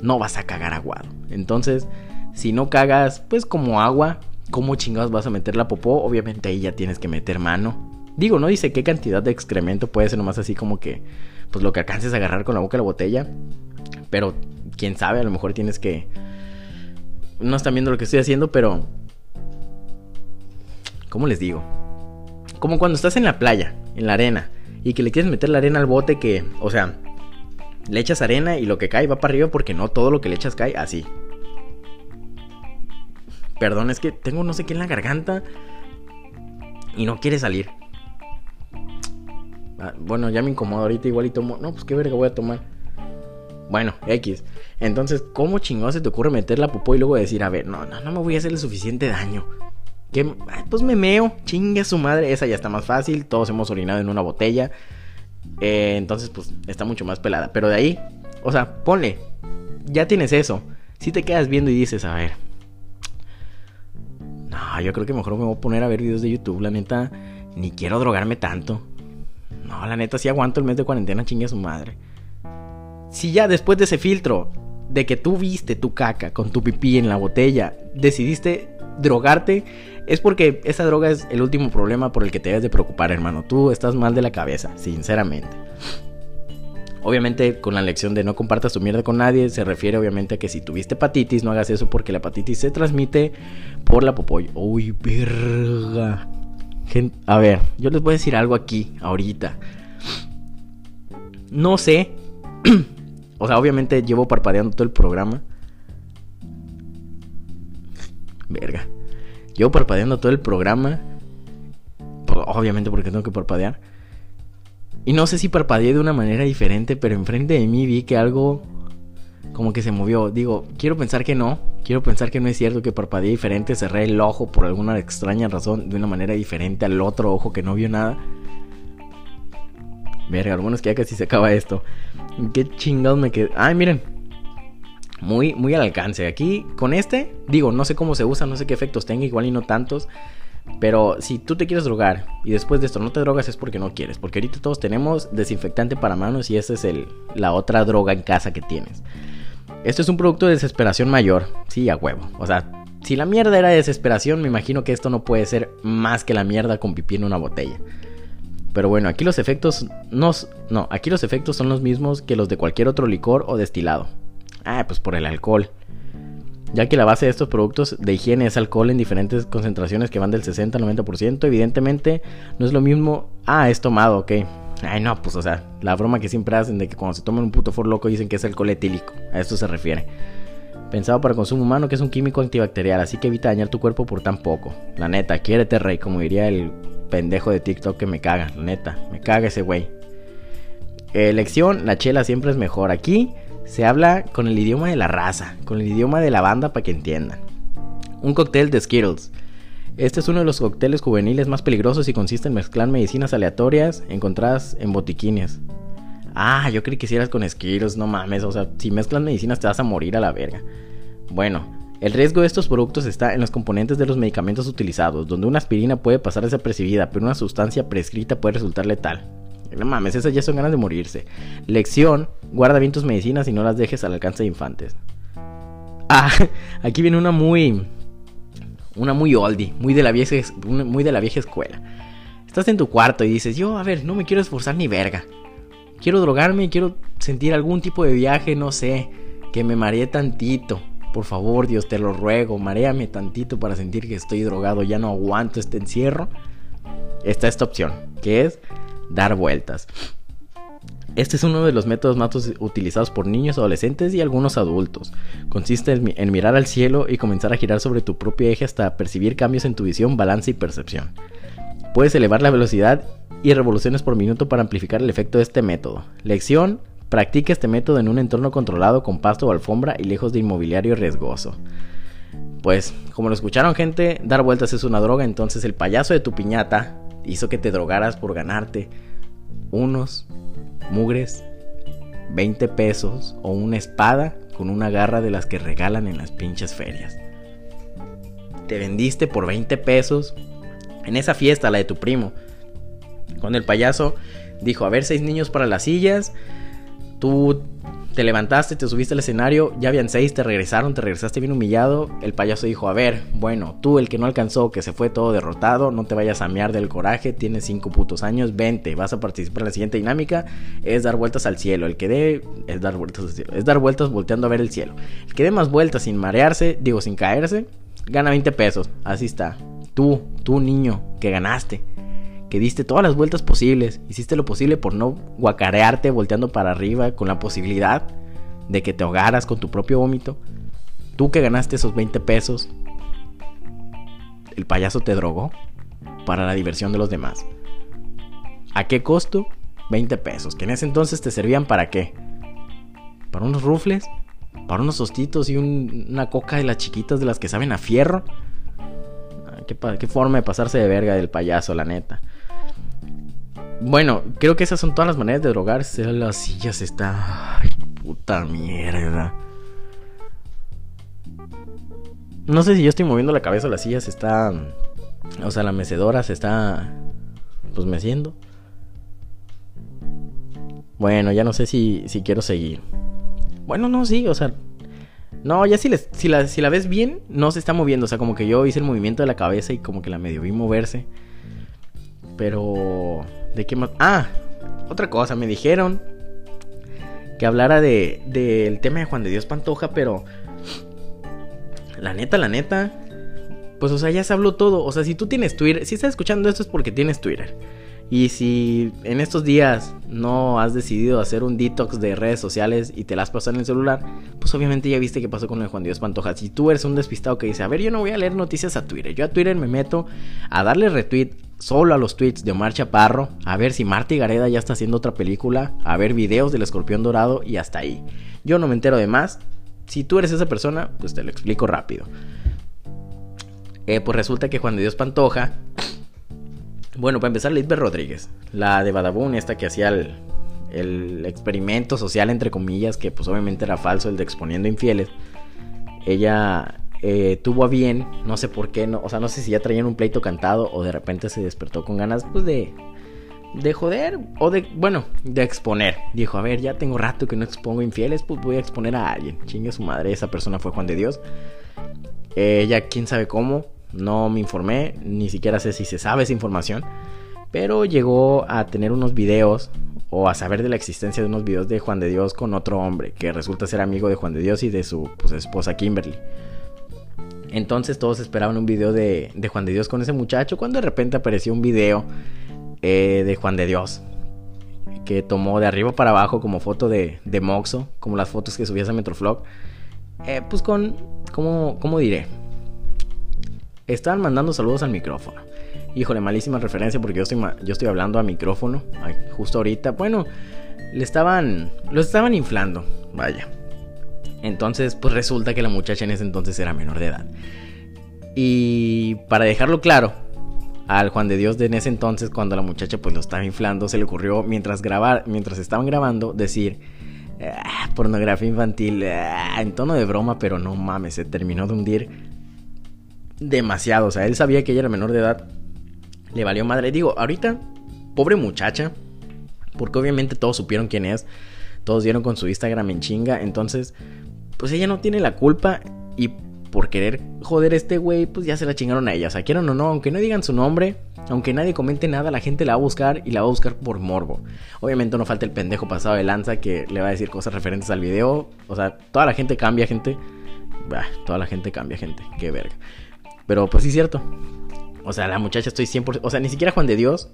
no vas a cagar aguado. Entonces, si no cagas, pues como agua, ¿cómo chingados vas a meter la popó? Obviamente ahí ya tienes que meter mano. Digo, no dice qué cantidad de excremento puede ser nomás así como que, pues lo que alcances a agarrar con la boca la botella. Pero, quién sabe, a lo mejor tienes que... No están viendo lo que estoy haciendo, pero... ¿Cómo les digo? Como cuando estás en la playa, en la arena y que le quieres meter la arena al bote que, o sea, le echas arena y lo que cae va para arriba porque no todo lo que le echas cae así. Perdón, es que tengo no sé qué en la garganta y no quiere salir. Ah, bueno, ya me incomodo ahorita igual y tomo. No, pues qué verga voy a tomar. Bueno, X. Entonces, ¿cómo chingado se te ocurre meter la popó y luego decir, a ver, no, no, no me voy a hacerle suficiente daño? Que, pues me meo, chingue su madre, esa ya está más fácil, todos hemos orinado en una botella. Eh, entonces, pues está mucho más pelada. Pero de ahí, o sea, ponle, ya tienes eso. Si te quedas viendo y dices, a ver, no, yo creo que mejor me voy a poner a ver videos de YouTube, la neta, ni quiero drogarme tanto. No, la neta, si aguanto el mes de cuarentena, chingue su madre. Si ya después de ese filtro, de que tú viste tu caca con tu pipí en la botella, decidiste drogarte, es porque esa droga es el último problema por el que te debes de preocupar, hermano. Tú estás mal de la cabeza, sinceramente. Obviamente con la lección de no compartas tu mierda con nadie se refiere obviamente a que si tuviste hepatitis no hagas eso porque la hepatitis se transmite por la popoy. Uy, verga. a ver, yo les voy a decir algo aquí, ahorita. No sé. o sea, obviamente llevo parpadeando todo el programa. Verga. Llevo parpadeando todo el programa. Obviamente porque tengo que parpadear. Y no sé si parpadeé de una manera diferente, pero enfrente de mí vi que algo como que se movió. Digo, quiero pensar que no. Quiero pensar que no es cierto que parpadeé diferente. Cerré el ojo por alguna extraña razón de una manera diferente al otro ojo que no vio nada. Verga, lo que ya casi se acaba esto. ¿Qué chingados me quedé? Ay, miren muy, muy al alcance. Aquí con este, digo, no sé cómo se usa, no sé qué efectos tenga, igual y no tantos. Pero si tú te quieres drogar y después de esto no te drogas es porque no quieres. Porque ahorita todos tenemos desinfectante para manos y esa es el, la otra droga en casa que tienes. Esto es un producto de desesperación mayor. Sí, a huevo. O sea, si la mierda era desesperación, me imagino que esto no puede ser más que la mierda con pipí en una botella. Pero bueno, aquí los efectos no, no, aquí los efectos son los mismos que los de cualquier otro licor o destilado. Ah, pues por el alcohol. Ya que la base de estos productos de higiene es alcohol en diferentes concentraciones que van del 60 al 90%, evidentemente no es lo mismo. Ah, es tomado, ok. Ay, no, pues o sea, la broma que siempre hacen de que cuando se toman un puto for loco dicen que es alcohol etílico. A esto se refiere. Pensado para consumo humano que es un químico antibacterial, así que evita dañar tu cuerpo por tan poco. La neta, quiérete rey, como diría el pendejo de TikTok que me caga, la neta, me caga ese güey. Elección, la chela siempre es mejor. Aquí se habla con el idioma de la raza, con el idioma de la banda para que entiendan. Un cóctel de Skittles. Este es uno de los cócteles juveniles más peligrosos y consiste en mezclar medicinas aleatorias encontradas en botiquines. Ah, yo creí que hicieras con Skittles, no mames, o sea, si mezclas medicinas te vas a morir a la verga. Bueno, el riesgo de estos productos está en los componentes de los medicamentos utilizados, donde una aspirina puede pasar desapercibida, pero una sustancia prescrita puede resultar letal. No mames, esas ya son ganas de morirse. Lección, guarda bien tus medicinas y no las dejes al alcance de infantes. Ah, aquí viene una muy... Una muy oldie, muy de la vieja, muy de la vieja escuela. Estás en tu cuarto y dices, yo, a ver, no me quiero esforzar ni verga. Quiero drogarme, quiero sentir algún tipo de viaje, no sé, que me maree tantito. Por favor, Dios, te lo ruego, mareame tantito para sentir que estoy drogado, ya no aguanto este encierro. Está esta opción, que es dar vueltas. Este es uno de los métodos más utilizados por niños, adolescentes y algunos adultos. Consiste en mirar al cielo y comenzar a girar sobre tu propio eje hasta percibir cambios en tu visión, balance y percepción. Puedes elevar la velocidad y revoluciones por minuto para amplificar el efecto de este método. Lección Practica este método en un entorno controlado con pasto o alfombra y lejos de inmobiliario riesgoso. Pues, como lo escucharon gente, dar vueltas es una droga, entonces el payaso de tu piñata hizo que te drogaras por ganarte unos mugres 20 pesos o una espada con una garra de las que regalan en las pinches ferias. Te vendiste por 20 pesos en esa fiesta, la de tu primo. Cuando el payaso dijo, a ver, seis niños para las sillas, Tú te levantaste, te subiste al escenario, ya habían seis, te regresaron, te regresaste bien humillado. El payaso dijo, a ver, bueno, tú el que no alcanzó, que se fue todo derrotado, no te vayas a mear del coraje, tienes cinco putos años, vente, vas a participar en la siguiente dinámica, es dar vueltas al cielo. El que dé, es dar vueltas al cielo, es dar vueltas volteando a ver el cielo. El que dé más vueltas sin marearse, digo sin caerse, gana 20 pesos, así está. Tú, tú niño, que ganaste que diste todas las vueltas posibles, hiciste lo posible por no guacarearte volteando para arriba con la posibilidad de que te ahogaras con tu propio vómito. Tú que ganaste esos 20 pesos, el payaso te drogó para la diversión de los demás. ¿A qué costo? 20 pesos, que en ese entonces te servían para qué? ¿Para unos rufles? ¿Para unos hostitos y una coca de las chiquitas de las que saben a fierro? ¿Qué, qué forma de pasarse de verga del payaso, la neta. Bueno, creo que esas son todas las maneras de drogarse. Las sillas está. Ay, puta mierda. No sé si yo estoy moviendo la cabeza, las sillas está. O sea, la mecedora se está. Pues meciendo. Bueno, ya no sé si, si quiero seguir. Bueno, no, sí, o sea. No, ya si, si, la, si la ves bien, no se está moviendo. O sea, como que yo hice el movimiento de la cabeza y como que la medio vi moverse. Pero... ¿De qué más? Ah, otra cosa, me dijeron que hablara de del tema de Juan de Dios Pantoja, pero la neta, la neta, pues o sea, ya se habló todo. O sea, si tú tienes Twitter, si estás escuchando esto es porque tienes Twitter. Y si en estos días no has decidido hacer un detox de redes sociales y te las pasas en el celular, pues obviamente ya viste qué pasó con el Juan Dios Pantoja. Si tú eres un despistado que dice, a ver, yo no voy a leer noticias a Twitter, yo a Twitter me meto a darle retweet solo a los tweets de Omar Chaparro, a ver si Marty Gareda ya está haciendo otra película, a ver videos del escorpión dorado y hasta ahí. Yo no me entero de más. Si tú eres esa persona, pues te lo explico rápido. Eh, pues resulta que Juan de Dios Pantoja bueno, para empezar, Lisbeth Rodríguez, la de Badabun, esta que hacía el, experimento social, entre comillas, que pues obviamente era falso, el de exponiendo infieles. Ella eh, tuvo a bien, no sé por qué, no, o sea, no sé si ya traían un pleito cantado o de repente se despertó con ganas, pues de, de joder o de, bueno, de exponer. Dijo, a ver, ya tengo rato que no expongo infieles, pues voy a exponer a alguien. Chingue su madre, esa persona fue Juan de Dios. Ella, quién sabe cómo, no me informé, ni siquiera sé si se sabe esa información. Pero llegó a tener unos videos o a saber de la existencia de unos videos de Juan de Dios con otro hombre que resulta ser amigo de Juan de Dios y de su pues, esposa Kimberly. Entonces todos esperaban un video de, Juan de Dios con ese muchacho cuando de repente apareció un video eh, de Juan de Dios. Que tomó de arriba para abajo como foto de, de Moxo, como las fotos que subías a Metroflog. Eh, pues con, ¿cómo, ¿cómo diré? Estaban mandando saludos al micrófono. Híjole, malísima referencia porque yo estoy, yo estoy hablando a micrófono justo ahorita. Bueno, le estaban, lo estaban inflando, vaya. Entonces, pues resulta que la muchacha en ese entonces era menor de edad. Y para dejarlo claro, al Juan de Dios de en ese entonces, cuando la muchacha pues lo estaba inflando, se le ocurrió mientras grabar, mientras estaban grabando, decir ah, pornografía infantil ah", en tono de broma, pero no mames, se terminó de hundir demasiado. O sea, él sabía que ella era menor de edad. Le valió madre. Digo, ahorita, pobre muchacha. Porque obviamente todos supieron quién es. Todos dieron con su Instagram en chinga. Entonces, pues ella no tiene la culpa. Y por querer joder a este güey, pues ya se la chingaron a ella. O sea, quieran o no, aunque no digan su nombre, aunque nadie comente nada, la gente la va a buscar y la va a buscar por morbo. Obviamente no falta el pendejo pasado de lanza que le va a decir cosas referentes al video. O sea, toda la gente cambia, gente. Toda la gente cambia, gente. Qué verga. Pero pues sí cierto. O sea, la muchacha estoy 100%... O sea, ni siquiera Juan de Dios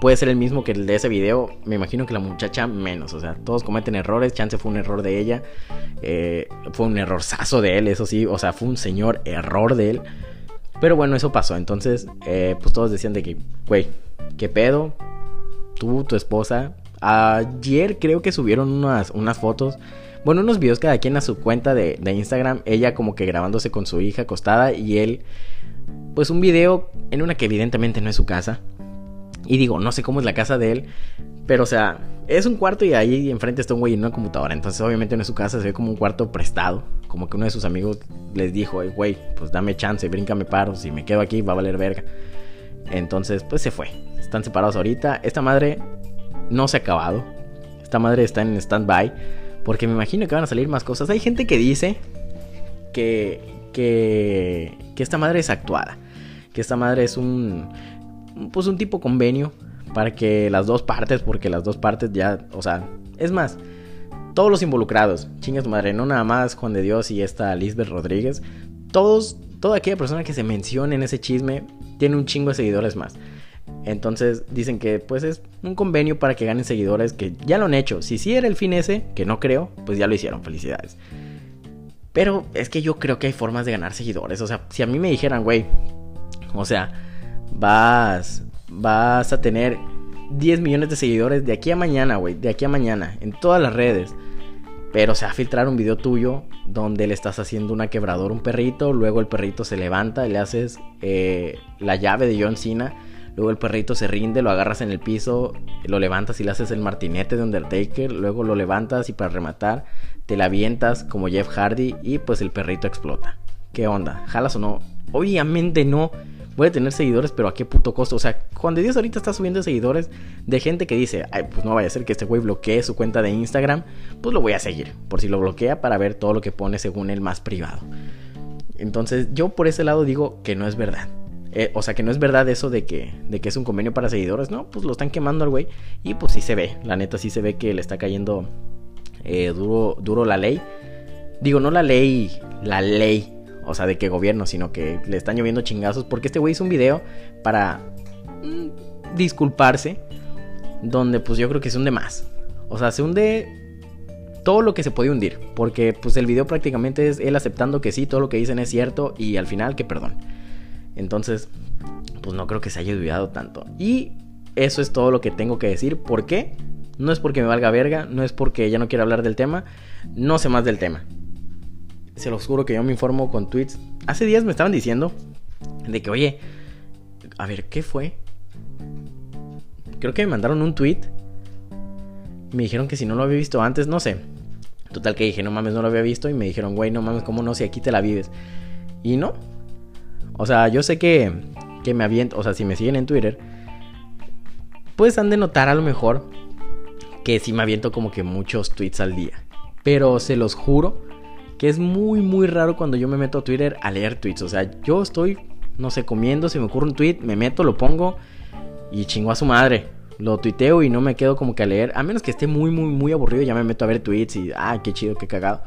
puede ser el mismo que el de ese video. Me imagino que la muchacha menos. O sea, todos cometen errores. Chance fue un error de ella. Eh, fue un errorzazo de él, eso sí. O sea, fue un señor error de él. Pero bueno, eso pasó. Entonces, eh, pues todos decían de que, güey, ¿qué pedo? Tú, tu esposa. Ayer creo que subieron unas, unas fotos. Bueno, unos videos cada quien a su cuenta de, de Instagram. Ella como que grabándose con su hija acostada y él, pues un video en una que evidentemente no es su casa. Y digo, no sé cómo es la casa de él. Pero, o sea, es un cuarto y ahí enfrente está un güey en una computadora. Entonces, obviamente, no es su casa, se ve como un cuarto prestado. Como que uno de sus amigos les dijo, güey, pues dame chance, bríncame paro. Si me quedo aquí, va a valer verga. Entonces, pues se fue. Están separados ahorita. Esta madre no se ha acabado. Esta madre está en stand-by. Porque me imagino que van a salir más cosas. Hay gente que dice que, que, esta madre es actuada. Que esta madre es un, pues un tipo convenio para que las dos partes, porque las dos partes ya, o sea, es más, todos los involucrados, chingas madre, no nada más Juan de Dios y esta Lisbeth Rodríguez, todos, toda aquella persona que se mencione en ese chisme tiene un chingo de seguidores más. Entonces dicen que pues es un convenio para que ganen seguidores que ya lo han hecho. Si sí era el fin ese, que no creo, pues ya lo hicieron, felicidades. Pero es que yo creo que hay formas de ganar seguidores. O sea, si a mí me dijeran, güey, o sea, vas, vas a tener 10 millones de seguidores de aquí a mañana, güey, de aquí a mañana, en todas las redes. Pero se va a filtrar un video tuyo donde le estás haciendo una quebradora a un perrito, luego el perrito se levanta y le haces eh, la llave de John Cena, luego el perrito se rinde, lo agarras en el piso, lo levantas y le haces el martinete de Undertaker, luego lo levantas y para rematar te la avientas como Jeff Hardy y pues el perrito explota. ¿Qué onda? ¿Jalas o no? Obviamente no voy a tener seguidores, pero a qué puto costo. O sea, Juan de Dios ahorita está subiendo seguidores de gente que dice, ay, pues no vaya a ser que este güey bloquee su cuenta de Instagram, pues lo voy a seguir, por si lo bloquea para ver todo lo que pone según él más privado. Entonces, yo por ese lado digo que no es verdad. Eh, o sea, que no es verdad eso de que, de que es un convenio para seguidores, no, pues lo están quemando al güey. Y pues sí se ve, la neta sí se ve que le está cayendo eh, duro, duro la ley. Digo, no la ley, la ley o sea, de qué gobierno, sino que le están lloviendo chingazos. Porque este güey hizo un video para mm, disculparse. Donde pues yo creo que se hunde más. O sea, se hunde todo lo que se puede hundir. Porque pues el video prácticamente es él aceptando que sí, todo lo que dicen es cierto. Y al final que perdón. Entonces, pues no creo que se haya olvidado tanto. Y eso es todo lo que tengo que decir. ¿Por qué? No es porque me valga verga, no es porque ya no quiero hablar del tema, no sé más del tema se los juro que yo me informo con tweets. Hace días me estaban diciendo de que, oye, a ver, ¿qué fue? Creo que me mandaron un tweet. Me dijeron que si no lo había visto antes, no sé. Total que dije, no mames, no lo había visto. Y me dijeron, güey, no mames, ¿cómo no? Si aquí te la vives. Y no. O sea, yo sé que, que me aviento. O sea, si me siguen en Twitter, pues han de notar a lo mejor que sí me aviento como que muchos tweets al día. Pero se los juro que es muy, muy raro cuando yo me meto a Twitter a leer tweets. O sea, yo estoy, no sé, comiendo, se me ocurre un tweet, me meto, lo pongo y chingo a su madre. Lo tuiteo y no me quedo como que a leer. A menos que esté muy, muy, muy aburrido, ya me meto a ver tweets y, ah, qué chido, qué cagado.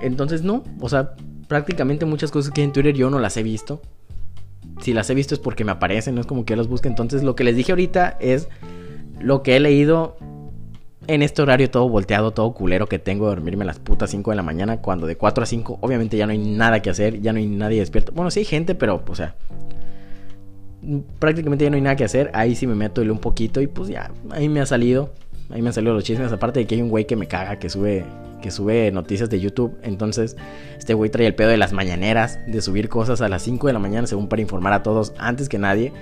Entonces, no, o sea, prácticamente muchas cosas que hay en Twitter yo no las he visto. Si las he visto es porque me aparecen, no es como que yo las busque. Entonces, lo que les dije ahorita es lo que he leído en este horario todo volteado, todo culero que tengo de dormirme a las putas 5 de la mañana, cuando de 4 a 5 obviamente ya no hay nada que hacer, ya no hay nadie despierto. Bueno, sí hay gente, pero, o sea, prácticamente ya no hay nada que hacer. Ahí sí me meto y un poquito y pues ya, ahí me ha salido, ahí me han salido los chismes. Aparte de que hay un güey que me caga, que sube, que sube noticias de YouTube. Entonces, este güey trae el pedo de las mañaneras, de subir cosas a las 5 de la mañana, según para informar a todos antes que nadie.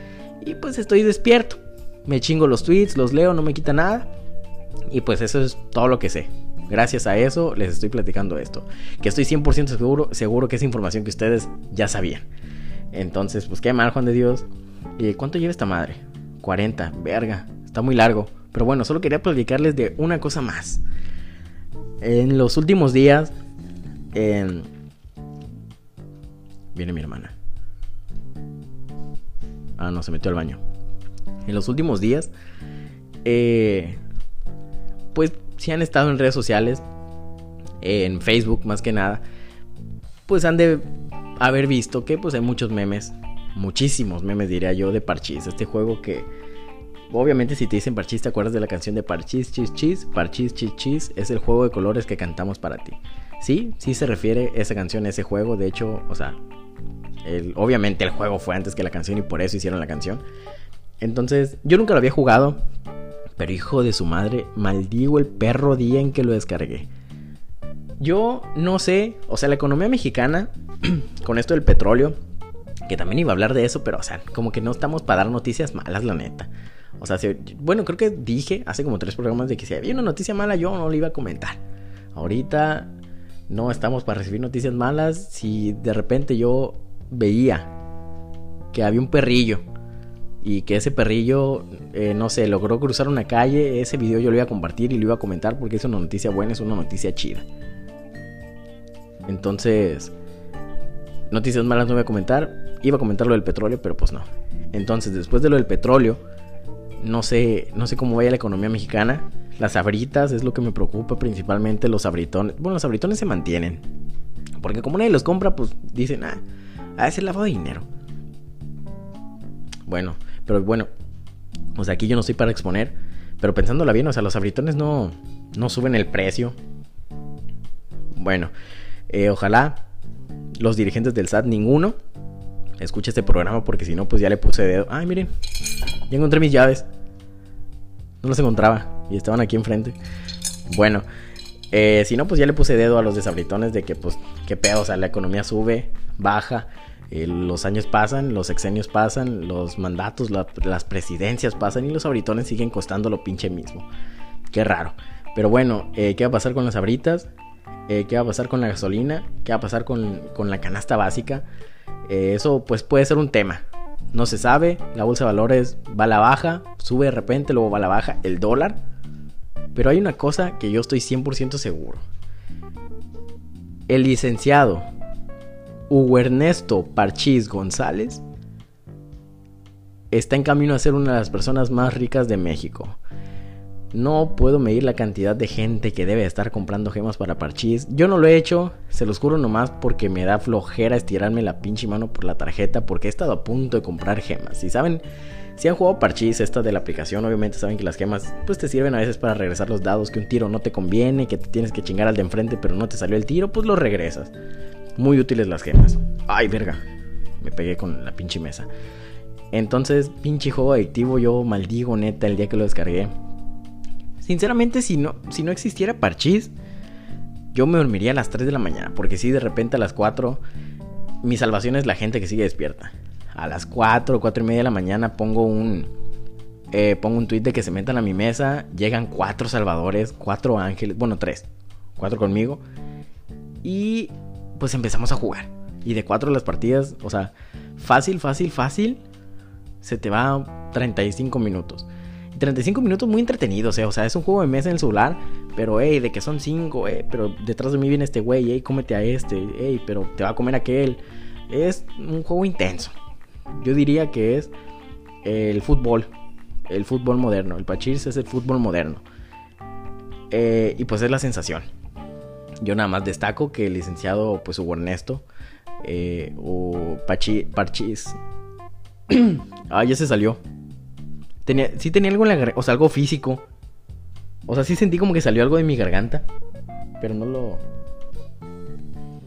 Y pues estoy despierto. Me chingo los tweets, los leo, no me quita nada. Y pues eso es todo lo que sé. Gracias a eso les estoy platicando esto. Que estoy 100% seguro, seguro que es información que ustedes ya sabían. Entonces, pues qué mal, Juan de Dios. ¿Y cuánto lleva esta madre? 40, verga. Está muy largo. Pero bueno, solo quería platicarles de una cosa más. En los últimos días... Viene mi hermana. Ah, no, se metió al baño. En los últimos días... Eh, pues si han estado en redes sociales, en Facebook más que nada, pues han de haber visto que pues hay muchos memes, muchísimos memes diría yo de Parchís, este juego que obviamente si te dicen Parchís te acuerdas de la canción de Parchís Chis Chis, Parchís Chis Chis es el juego de colores que cantamos para ti. Sí, sí se refiere esa canción a ese juego, de hecho, o sea, obviamente el juego fue antes que la canción y por eso hicieron la canción. Entonces, yo nunca lo había jugado, pero hijo de su madre, maldigo el perro día en que lo descargué. Yo no sé, o sea, la economía mexicana, con esto del petróleo, que también iba a hablar de eso, pero, o sea, como que no estamos para dar noticias malas, la neta. O sea, bueno, creo que dije hace como tres programas de que si había una noticia mala, yo no la iba a comentar. Ahorita no estamos para recibir noticias malas. Si de repente yo veía que había un perrillo y que ese perrillo, eh, no sé, logró cruzar una calle, ese video yo lo iba a compartir y lo iba a comentar porque es una noticia buena, es una noticia chida. Entonces, noticias malas no voy a comentar, iba a comentar lo del petróleo, pero pues no. Entonces, después de lo del petróleo, no sé, no sé cómo vaya la economía mexicana. Las abritas es lo que me preocupa principalmente, los abritones. Bueno, los abritones se mantienen. Porque como nadie los compra, pues dicen, ah, a ese lavado de dinero. Bueno, pero bueno, o sea, aquí yo no estoy para exponer. Pero pensándola bien, o sea, los abritones no, no suben el precio. Bueno, eh, ojalá los dirigentes del SAT, ninguno, escuche este programa porque si no, pues ya le puse dedo. Ay, miren, ya encontré mis llaves. No las encontraba y estaban aquí enfrente. Bueno, eh, si no, pues ya le puse dedo a los desabritones de que, pues, qué pedo, o sea, la economía sube, baja. Eh, los años pasan, los exenios pasan, los mandatos, las presidencias pasan y los abritones siguen costando lo pinche mismo. Qué raro. Pero bueno, eh, ¿qué va a pasar con las abritas? ¿Qué va a pasar con la gasolina? ¿Qué va a pasar con, con la canasta básica? eso pues puede ser un tema. No se sabe, la bolsa de valores va a la baja, sube de repente, luego va a la baja, el dólar. Pero hay una cosa que yo estoy 100% seguro. El licenciado Hugo Ernesto Parchís González está en camino a ser una de las personas más ricas de México. No puedo medir la cantidad de gente que debe estar comprando gemas para Parchís. Yo no lo he hecho, se los juro nomás porque me da flojera estirarme la pinche mano por la tarjeta porque he estado a punto de comprar gemas. Si saben, si han jugado Parchís, esta de la aplicación, obviamente saben que las gemas pues te sirven a veces para regresar los dados, que un tiro no te conviene, que te tienes que chingar al de enfrente pero no te salió el tiro, pues lo regresas. Muy útiles las gemas. Ay, verga. Me pegué con la pinche mesa. Entonces, pinche juego adictivo, yo maldigo neta el día que lo descargué. Sinceramente, si no, si no existiera Parchís, yo me dormiría a las 3 de la mañana. Porque si de repente a las 4, mi salvación es la gente que sigue despierta. A las 4, 4 y media de la mañana pongo un, eh, pongo un tweet de que se metan a mi mesa. Llegan cuatro salvadores, cuatro ángeles, bueno, tres, cuatro conmigo. Y pues empezamos a jugar. Y de cuatro las partidas, o sea, fácil, fácil, fácil, se te va 35 minutos. 35 minutos muy entretenidos. O sea, es un juego de mesa en el celular. Pero, hey, de que son 5, eh. Pero detrás de mí viene este güey, hey, cómete a este, hey, pero te va a comer aquel. Es un juego intenso. Yo diría que es el fútbol. El fútbol moderno. El Pachis es el fútbol moderno. Eh, y pues es la sensación. Yo nada más destaco que el licenciado, pues Hugo Ernesto, eh, o Pachi, Parchis. ah, ya se salió. Tenía, sí tenía algo en la O sea, algo físico. O sea, sí sentí como que salió algo de mi garganta. Pero no lo.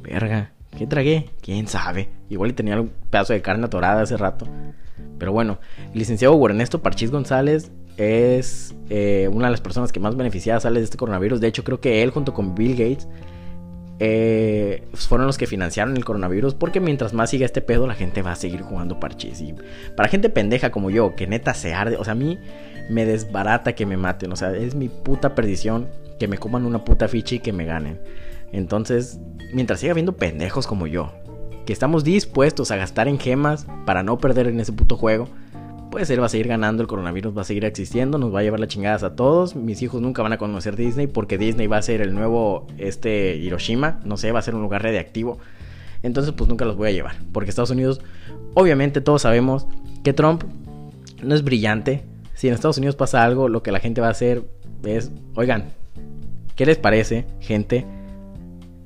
Verga. ¿Qué tragué? ¿Quién sabe? Igual tenía un pedazo de carne atorada hace rato. Pero bueno, el licenciado Ernesto Parchis González es eh, una de las personas que más beneficiadas sale de este coronavirus. De hecho, creo que él junto con Bill Gates eh, fueron los que financiaron el coronavirus. Porque mientras más siga este pedo, la gente va a seguir jugando parches. Y para gente pendeja como yo, que neta se arde, o sea, a mí me desbarata que me maten. O sea, es mi puta perdición que me coman una puta ficha y que me ganen. Entonces, mientras siga habiendo pendejos como yo, que estamos dispuestos a gastar en gemas para no perder en ese puto juego pues él va a seguir ganando, el coronavirus va a seguir existiendo, nos va a llevar las chingadas a todos. Mis hijos nunca van a conocer Disney porque Disney va a ser el nuevo este Hiroshima, no sé, va a ser un lugar radiactivo. Entonces, pues nunca los voy a llevar, porque Estados Unidos, obviamente todos sabemos que Trump no es brillante. Si en Estados Unidos pasa algo, lo que la gente va a hacer es, oigan, ¿qué les parece, gente?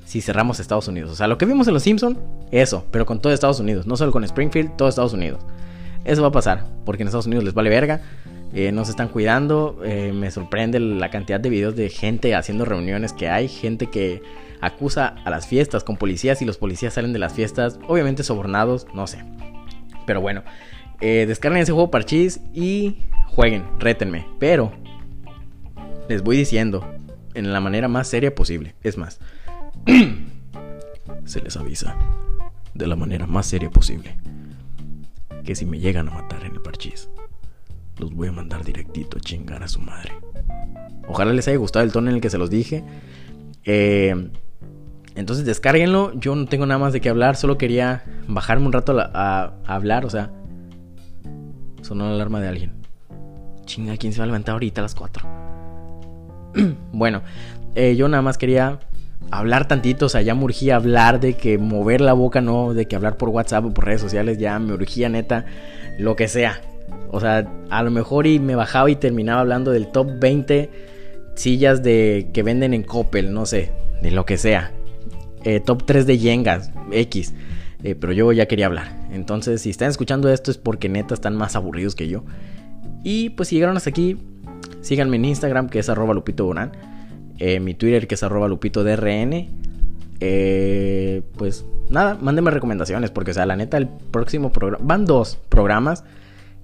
si cerramos Estados Unidos. O sea, lo que vimos en Los Simpson, eso, pero con todo Estados Unidos, no solo con Springfield, todo Estados Unidos. Eso va a pasar, porque en Estados Unidos les vale verga. Eh, no se están cuidando. Eh, me sorprende la cantidad de videos de gente haciendo reuniones que hay. Gente que acusa a las fiestas con policías y los policías salen de las fiestas, obviamente sobornados, no sé. Pero bueno, eh, descarguen ese juego parchís y jueguen, rétenme. Pero les voy diciendo en la manera más seria posible. Es más, se les avisa de la manera más seria posible que si me llegan a matar en el parchís, los voy a mandar directito a chingar a su madre. Ojalá les haya gustado el tono en el que se los dije. Eh, entonces descárguenlo. Yo no tengo nada más de qué hablar. Solo quería bajarme un rato a, hablar. O sea, sonó la alarma de alguien. Chinga, ¿quién se va a levantar ahorita a las 4? bueno, eh, yo nada más quería hablar tantito, o sea, ya me urgía hablar de que mover la boca, no de que hablar por WhatsApp o por redes sociales, ya me urgía neta, lo que sea. O sea, a lo mejor y me bajaba y terminaba hablando del top 20 sillas de que venden en Coppel, no sé, de lo que sea. Eh, top 3 de Yengas, X. Eh, pero yo ya quería hablar. Entonces, si están escuchando esto es porque neta están más aburridos que yo. Y pues si llegaron hasta aquí, síganme en Instagram que es arroba Lupito eh, mi Twitter que es arroba lupitodrn. Eh, pues nada, mándenme recomendaciones porque, o sea, la neta, el próximo programa... Van dos programas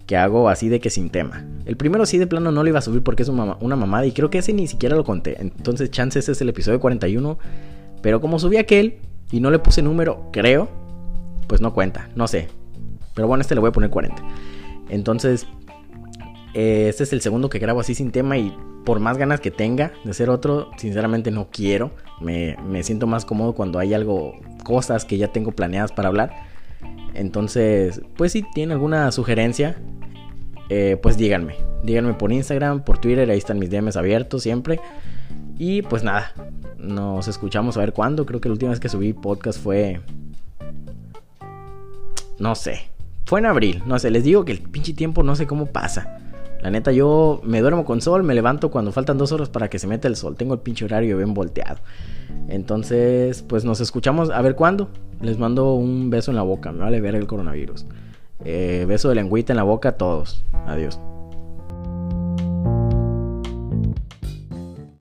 que hago así de que sin tema. El primero sí de plano no lo iba a subir porque es una, mamada y creo que ese ni siquiera lo conté. Entonces, chances es el episodio 41. Pero como subí aquel y no le puse número, creo, pues no cuenta, no sé. Pero bueno, este le voy a poner 40. Entonces, eh, este es el segundo que grabo así sin tema y por más ganas que tenga de hacer otro, sinceramente no quiero. Me, siento más cómodo cuando hay algo, cosas que ya tengo planeadas para hablar. Entonces, pues si tienen alguna sugerencia, eh, pues díganme. Díganme por Instagram, por Twitter, ahí están mis DMs abiertos siempre. Y pues nada, nos escuchamos a ver cuándo. Creo que la última vez que subí podcast fue... No sé. Fue en abril. No sé, les digo que el pinche tiempo no sé cómo pasa. La neta, yo me duermo con sol, me levanto cuando faltan dos horas para que se meta el sol. Tengo el pinche horario bien volteado. Entonces, pues nos escuchamos a ver cuándo. Les mando un beso en la boca. Me vale ver el coronavirus. Eh, beso de lengüita en la boca a todos. Adiós.